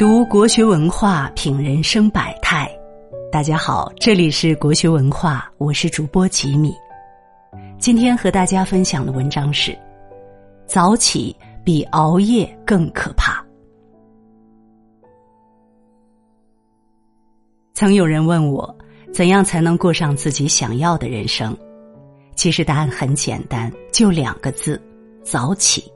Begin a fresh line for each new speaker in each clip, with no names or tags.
读国学文化，品人生百态。大家好，这里是国学文化，我是主播吉米。今天和大家分享的文章是：早起比熬夜更可怕。曾有人问我，怎样才能过上自己想要的人生？其实答案很简单，就两个字：早起。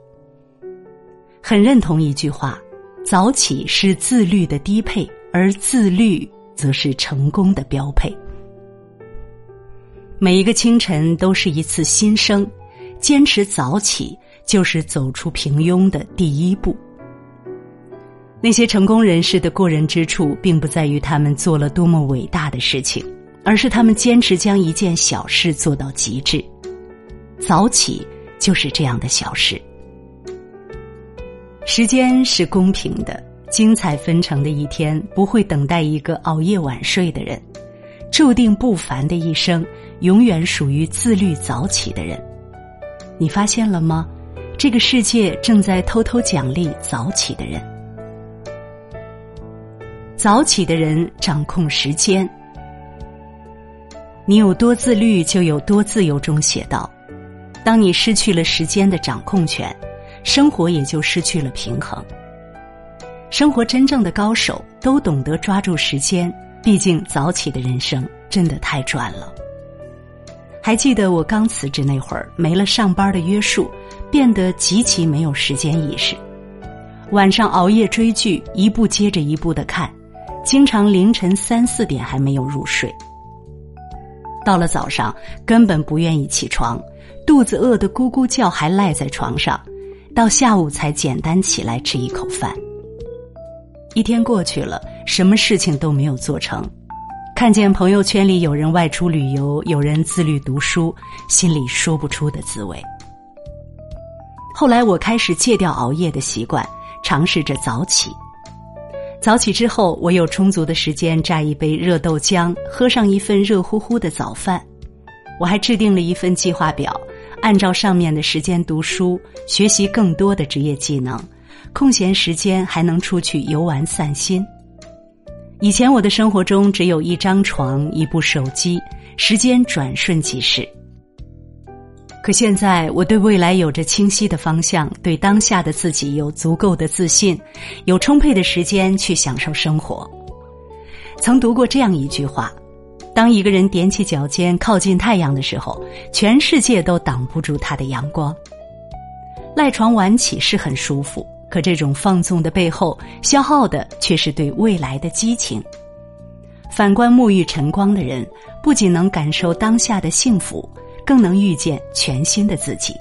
很认同一句话。早起是自律的低配，而自律则是成功的标配。每一个清晨都是一次新生，坚持早起就是走出平庸的第一步。那些成功人士的过人之处，并不在于他们做了多么伟大的事情，而是他们坚持将一件小事做到极致。早起就是这样的小事。时间是公平的，精彩纷呈的一天不会等待一个熬夜晚睡的人，注定不凡的一生永远属于自律早起的人。你发现了吗？这个世界正在偷偷奖励早起的人。早起的人掌控时间，你有多自律就有多自由。中写道：当你失去了时间的掌控权。生活也就失去了平衡。生活真正的高手都懂得抓住时间，毕竟早起的人生真的太赚了。还记得我刚辞职那会儿，没了上班的约束，变得极其没有时间意识。晚上熬夜追剧，一部接着一部的看，经常凌晨三四点还没有入睡。到了早上，根本不愿意起床，肚子饿得咕咕叫，还赖在床上。到下午才简单起来吃一口饭。一天过去了，什么事情都没有做成。看见朋友圈里有人外出旅游，有人自律读书，心里说不出的滋味。后来我开始戒掉熬夜的习惯，尝试着早起。早起之后，我有充足的时间榨一杯热豆浆，喝上一份热乎乎的早饭。我还制定了一份计划表。按照上面的时间读书，学习更多的职业技能，空闲时间还能出去游玩散心。以前我的生活中只有一张床、一部手机，时间转瞬即逝。可现在我对未来有着清晰的方向，对当下的自己有足够的自信，有充沛的时间去享受生活。曾读过这样一句话。当一个人踮起脚尖靠近太阳的时候，全世界都挡不住他的阳光。赖床晚起是很舒服，可这种放纵的背后，消耗的却是对未来的激情。反观沐浴晨光的人，不仅能感受当下的幸福，更能遇见全新的自己。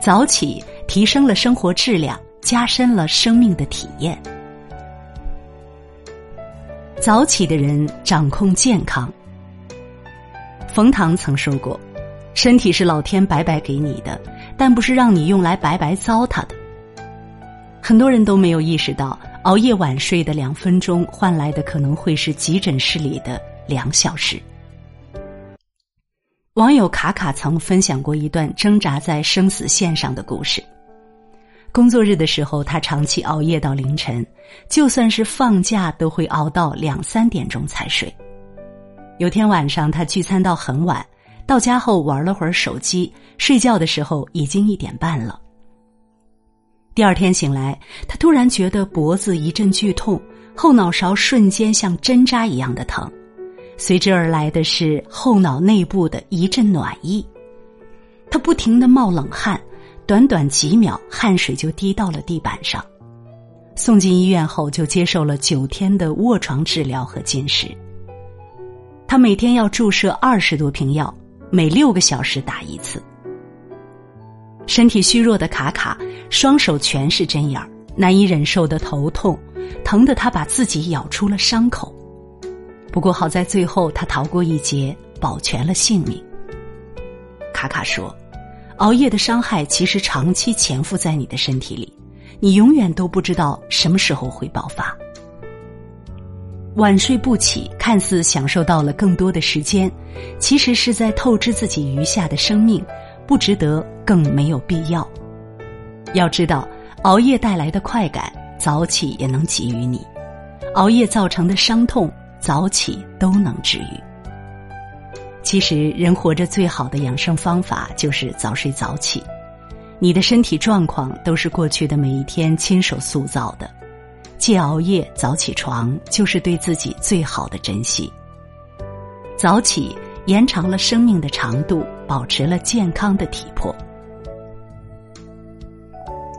早起提升了生活质量，加深了生命的体验。早起的人掌控健康。冯唐曾说过：“身体是老天白白给你的，但不是让你用来白白糟蹋的。”很多人都没有意识到，熬夜晚睡的两分钟，换来的可能会是急诊室里的两小时。网友卡卡曾分享过一段挣扎在生死线上的故事。工作日的时候，他长期熬夜到凌晨，就算是放假都会熬到两三点钟才睡。有天晚上，他聚餐到很晚，到家后玩了会儿手机，睡觉的时候已经一点半了。第二天醒来，他突然觉得脖子一阵剧痛，后脑勺瞬间像针扎一样的疼，随之而来的是后脑内部的一阵暖意，他不停的冒冷汗。短短几秒，汗水就滴到了地板上。送进医院后，就接受了九天的卧床治疗和进食。他每天要注射二十多瓶药，每六个小时打一次。身体虚弱的卡卡，双手全是针眼儿，难以忍受的头痛，疼得他把自己咬出了伤口。不过好在最后他逃过一劫，保全了性命。卡卡说。熬夜的伤害其实长期潜伏在你的身体里，你永远都不知道什么时候会爆发。晚睡不起，看似享受到了更多的时间，其实是在透支自己余下的生命，不值得，更没有必要。要知道，熬夜带来的快感早起也能给予你；熬夜造成的伤痛，早起都能治愈。其实，人活着最好的养生方法就是早睡早起。你的身体状况都是过去的每一天亲手塑造的，戒熬夜、早起床，就是对自己最好的珍惜。早起延长了生命的长度，保持了健康的体魄。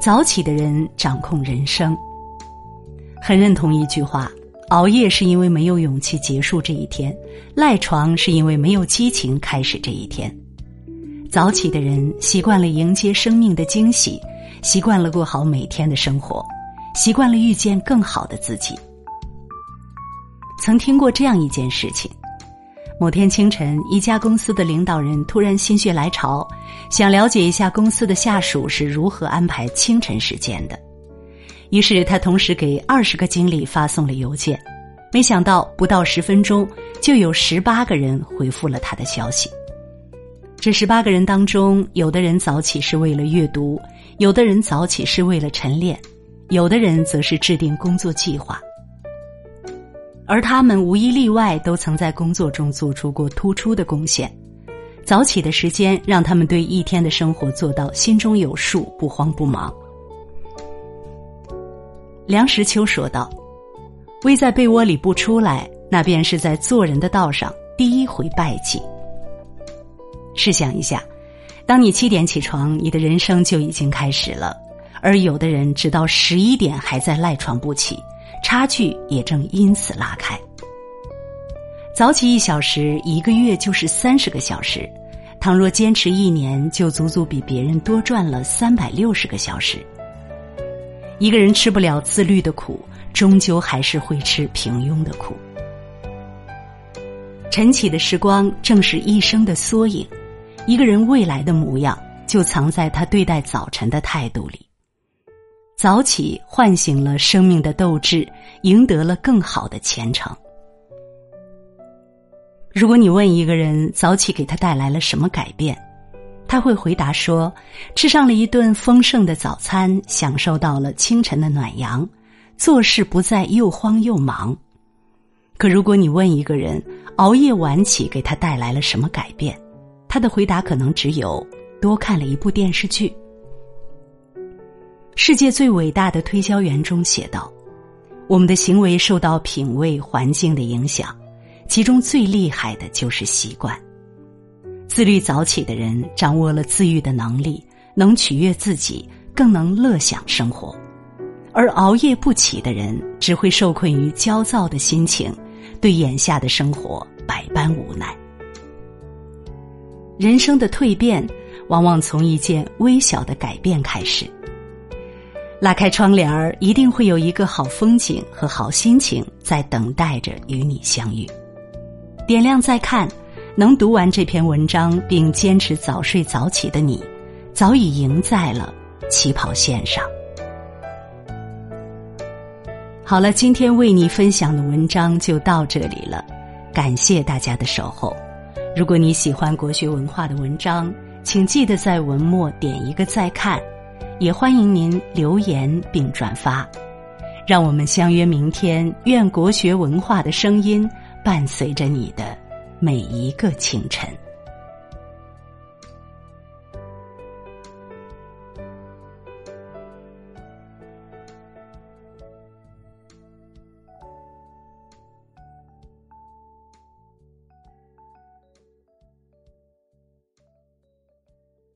早起的人掌控人生。很认同一句话：熬夜是因为没有勇气结束这一天，赖床是因为没有激情开始这一天。早起的人习惯了迎接生命的惊喜，习惯了过好每天的生活，习惯了遇见更好的自己。曾听过这样一件事情：某天清晨，一家公司的领导人突然心血来潮，想了解一下公司的下属是如何安排清晨时间的。于是他同时给二十个经理发送了邮件，没想到不到十分钟，就有十八个人回复了他的消息。这十八个人当中，有的人早起是为了阅读，有的人早起是为了晨练，有的人则是制定工作计划。而他们无一例外都曾在工作中做出过突出的贡献。早起的时间让他们对一天的生活做到心中有数，不慌不忙。梁实秋说道：“偎在被窝里不出来，那便是在做人的道上第一回败绩。”试想一下，当你七点起床，你的人生就已经开始了；而有的人直到十一点还在赖床不起，差距也正因此拉开。早起一小时，一个月就是三十个小时；倘若坚持一年，就足足比别人多赚了三百六十个小时。一个人吃不了自律的苦，终究还是会吃平庸的苦。晨起的时光正是一生的缩影，一个人未来的模样就藏在他对待早晨的态度里。早起唤醒了生命的斗志，赢得了更好的前程。如果你问一个人早起给他带来了什么改变？他会回答说：“吃上了一顿丰盛的早餐，享受到了清晨的暖阳，做事不再又慌又忙。”可如果你问一个人熬夜晚起给他带来了什么改变，他的回答可能只有多看了一部电视剧。世界最伟大的推销员中写道：“我们的行为受到品味环境的影响，其中最厉害的就是习惯。”自律早起的人掌握了自愈的能力，能取悦自己，更能乐享生活；而熬夜不起的人只会受困于焦躁的心情，对眼下的生活百般无奈。人生的蜕变，往往从一件微小的改变开始。拉开窗帘儿，一定会有一个好风景和好心情在等待着与你相遇。点亮再看。能读完这篇文章并坚持早睡早起的你，早已赢在了起跑线上。好了，今天为你分享的文章就到这里了，感谢大家的守候。如果你喜欢国学文化的文章，请记得在文末点一个再看，也欢迎您留言并转发。让我们相约明天，愿国学文化的声音伴随着你的。每一个清晨。